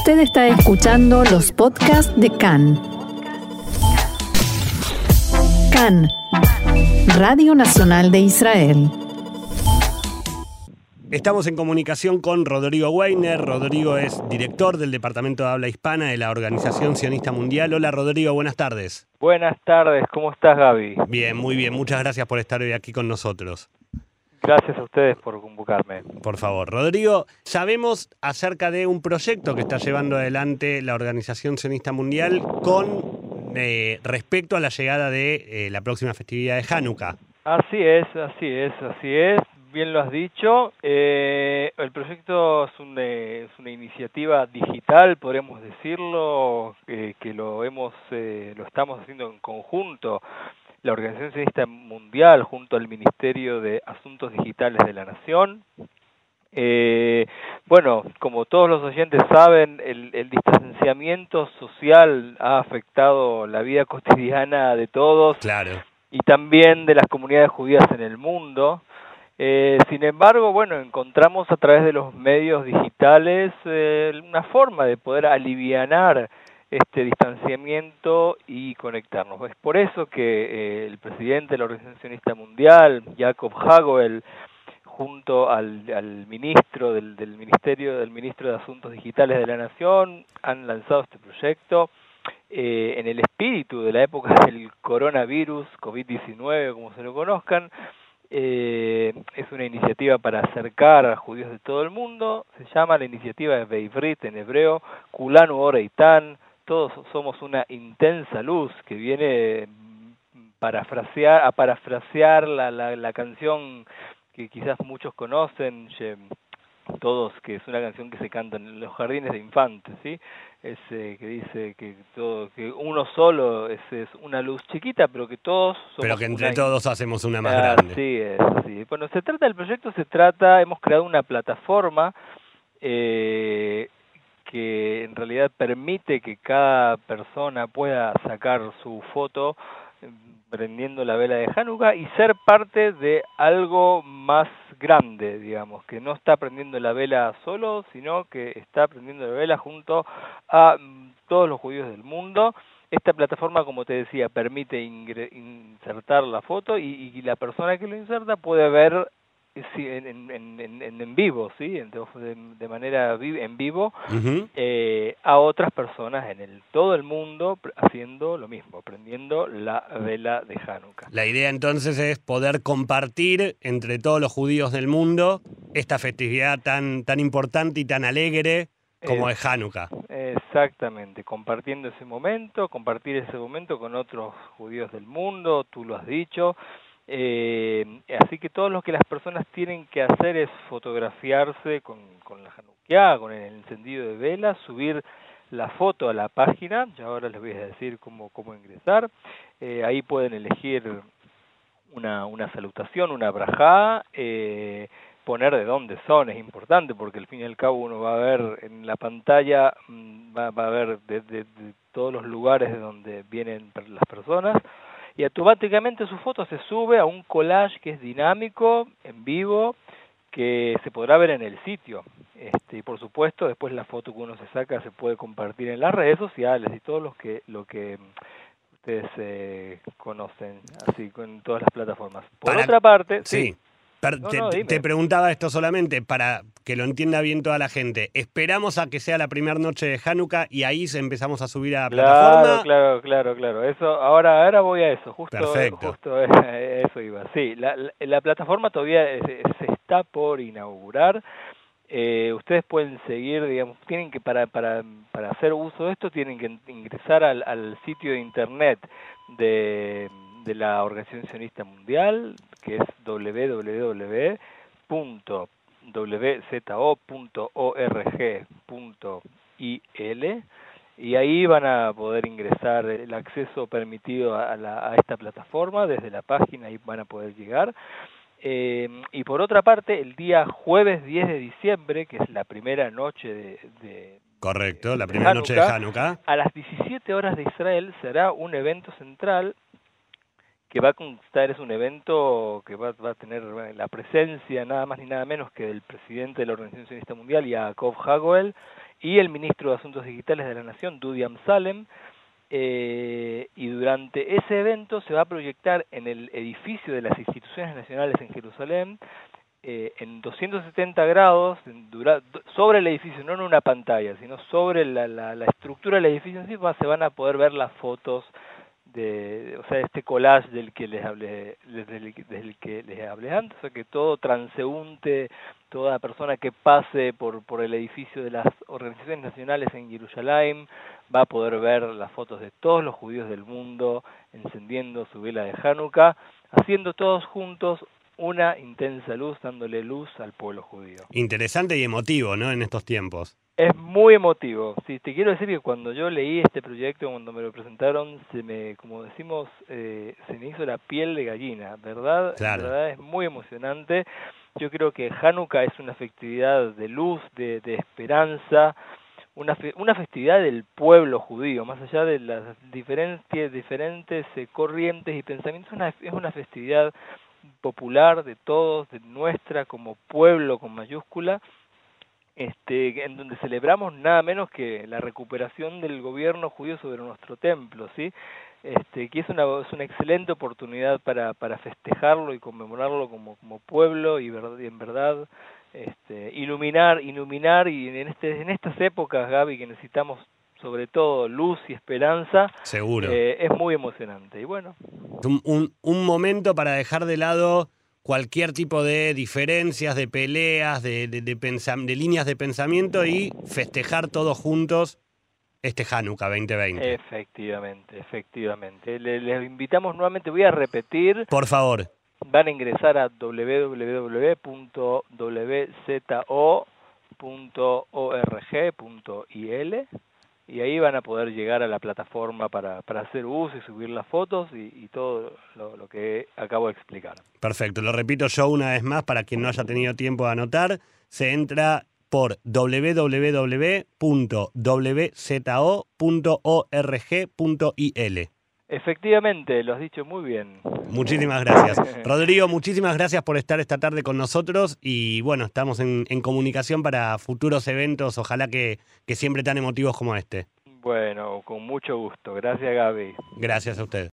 Usted está escuchando los podcasts de CAN. CAN, Radio Nacional de Israel. Estamos en comunicación con Rodrigo Weiner. Rodrigo es director del Departamento de Habla Hispana de la Organización Sionista Mundial. Hola Rodrigo, buenas tardes. Buenas tardes, ¿cómo estás Gaby? Bien, muy bien. Muchas gracias por estar hoy aquí con nosotros. Gracias a ustedes por convocarme. Por favor, Rodrigo, sabemos acerca de un proyecto que está llevando adelante la Organización Sionista Mundial con eh, respecto a la llegada de eh, la próxima festividad de Hanukkah. Así es, así es, así es. Bien lo has dicho. Eh, el proyecto es, un, es, una iniciativa digital, podríamos decirlo, que lo hemos, lo estamos haciendo en conjunto la Organización Sionista Mundial junto al Ministerio de Asuntos Digitales de la Nación. Eh, bueno, como todos los oyentes saben, el, el, distanciamiento social ha afectado la vida cotidiana de todos claro. y también de las comunidades judías en el mundo. Eh, sin embargo, bueno, encontramos a través de los medios digitales eh, una forma de poder alivianar este distanciamiento y conectarnos. Es por eso que eh, el presidente de la Organización Mundial, Jacob Hagel, junto al, al ministro del, del, Ministerio del Ministro de Asuntos Digitales de la Nación, han lanzado este proyecto eh, en el espíritu de la época del coronavirus, COVID-19, como se lo conozcan, eh, es una iniciativa para acercar a judíos de todo el mundo, se llama la iniciativa de Beivrit en hebreo, Kulanu Oreitan, todos somos una intensa luz que viene parafrasear, a parafrasear la, la, la canción que quizás muchos conocen, todos, que es una canción que se canta en los jardines de infantes, ¿sí? Es, que dice que todo, que uno solo es, es, una luz chiquita, pero que todos somos Pero que entre una... todos hacemos una más ah, grande. Sí, es, sí. Bueno, se trata del proyecto, se trata, hemos creado una plataforma eh, que en realidad permite que cada persona pueda sacar su foto prendiendo la vela de Hanukkah y ser parte de algo más grande, digamos, que no está prendiendo la vela solo, sino que está prendiendo la vela junto a todos los judíos del mundo. Esta plataforma, como te decía, permite insertar la foto y, y la persona que lo inserta puede ver en, en, en, en, vivo, ¿sí? De, de manera vi en vivo, Uh -huh. eh, a otras personas en el, todo el mundo haciendo lo mismo, prendiendo la vela de Hanukkah. La idea entonces es poder compartir entre todos los judíos del mundo esta festividad tan, tan importante y tan alegre como es Hanukkah. Exactamente, compartiendo ese momento, compartir ese momento con otros judíos del mundo, tú lo has dicho, eh, así que todo lo que las personas tienen que hacer es fotografiarse con, con la Hanukkah, con el encendido de velas, subir la foto a la página, ya ahora les voy a decir cómo, cómo ingresar, eh, ahí pueden elegir una, una salutación, una brajá, eh, poner de dónde son, es importante porque al fin y al cabo uno va a ver en la pantalla, va, va a ver de, de, de todos los lugares de donde vienen las personas, y automáticamente su foto se sube a un collage que es dinámico, en vivo, que se podrá ver en el sitio. Este, y por supuesto, después la foto que uno se saca se puede compartir en las redes sociales y todo lo que, lo que ustedes eh, conocen, así con todas las plataformas. Por Para- otra parte, Sí. sí, Per- No, te, no, te preguntaba esto solamente para que lo entienda bien toda la gente. ¿Esperamos a que sea la primera noche de Hanukkah y ahí empezamos a subir a la Claro, plataforma? claro, claro, claro. Eso, ahora, ahora voy a eso. Justo, Perfecto. justo eso iba. Sí, la, la, la plataforma todavía se, se está por inaugurar. Eh, ustedes pueden seguir, digamos, tienen que para para para hacer uso de esto tienen que ingresar al, al sitio de internet de, de la Organización Sionista Mundial, que es www.wzo.org.il y ahí van a poder ingresar el acceso permitido a, la, a esta plataforma desde la página y van a poder llegar. Eh, y por otra parte, el día jueves 10 de diciembre, que es la primera noche de, de Correcto, la de primera noche de Hanukkah. a las 17 horas de Israel será un evento central que va a constar, es un evento que va, va a tener la presencia nada más ni nada menos que del presidente de la Organización Sionista Mundial, Jacob Hagel, y el ministro de Asuntos Digitales de la Nación, Dudi Amsalem, eh, y durante ese evento se va a proyectar en el edificio de las instituciones nacionales en Jerusalén, eh, en 270 grados, sobre el edificio, no en una pantalla, sino sobre la, la, la estructura del edificio en sí, se van a poder ver las fotos de, o sea, este collage del que les hablé, del, que les hablé antes, o sea, que todo transeúnte, toda persona que pase por, por el edificio de las organizaciones nacionales en Jerusalén va a poder ver las fotos de todos los judíos del mundo encendiendo su vela de Hanukkah, haciendo todos juntos una intensa luz, dándole luz al pueblo judío. Interesante y emotivo, ¿no? En estos tiempos. Es muy emotivo. Sí, te quiero decir que cuando yo leí este proyecto, cuando me lo presentaron, se me, como decimos, eh, se me hizo la piel de gallina, ¿verdad? Claro. verdad es muy emocionante. Yo creo que Hanukkah es una festividad de luz, de, de esperanza, una, una festividad del pueblo judío, más allá de las diferentes, diferentes eh, corrientes y pensamientos, una, es una festividad popular de todos, de nuestra como pueblo con mayúscula, este, en donde celebramos nada menos que la recuperación del gobierno judío sobre nuestro templo, ¿sí? Este, que es una, es una excelente oportunidad para, para festejarlo y conmemorarlo como, como pueblo y, en verdad este, iluminar, iluminar y en, este, en estas épocas, Gaby, que necesitamos sobre todo luz y esperanza, Seguro. Eh, es muy emocionante. Y bueno. Un, un, un momento para dejar de lado cualquier tipo de diferencias, de peleas, de, de, de, de, líneas de pensamiento y festejar todos juntos este Hanukkah 2020. Efectivamente, efectivamente. Les le invitamos nuevamente, voy a repetir. Por favor. Van a ingresar a www.wzo.org.il y ahí van a poder llegar a la plataforma para, para hacer uso y subir las fotos y, todo lo, lo, que acabo de explicar. Perfecto, lo repito yo una vez más para quien no haya tenido tiempo de anotar, se entra por www.wzo.org.il. Efectivamente, lo has dicho muy bien. Muchísimas gracias. Rodrigo, muchísimas gracias por estar esta tarde con nosotros y bueno, estamos en, en comunicación para futuros eventos, ojalá que, que siempre tan emotivos como este. Bueno, con mucho gusto. Gracias, Gaby. Gracias a usted.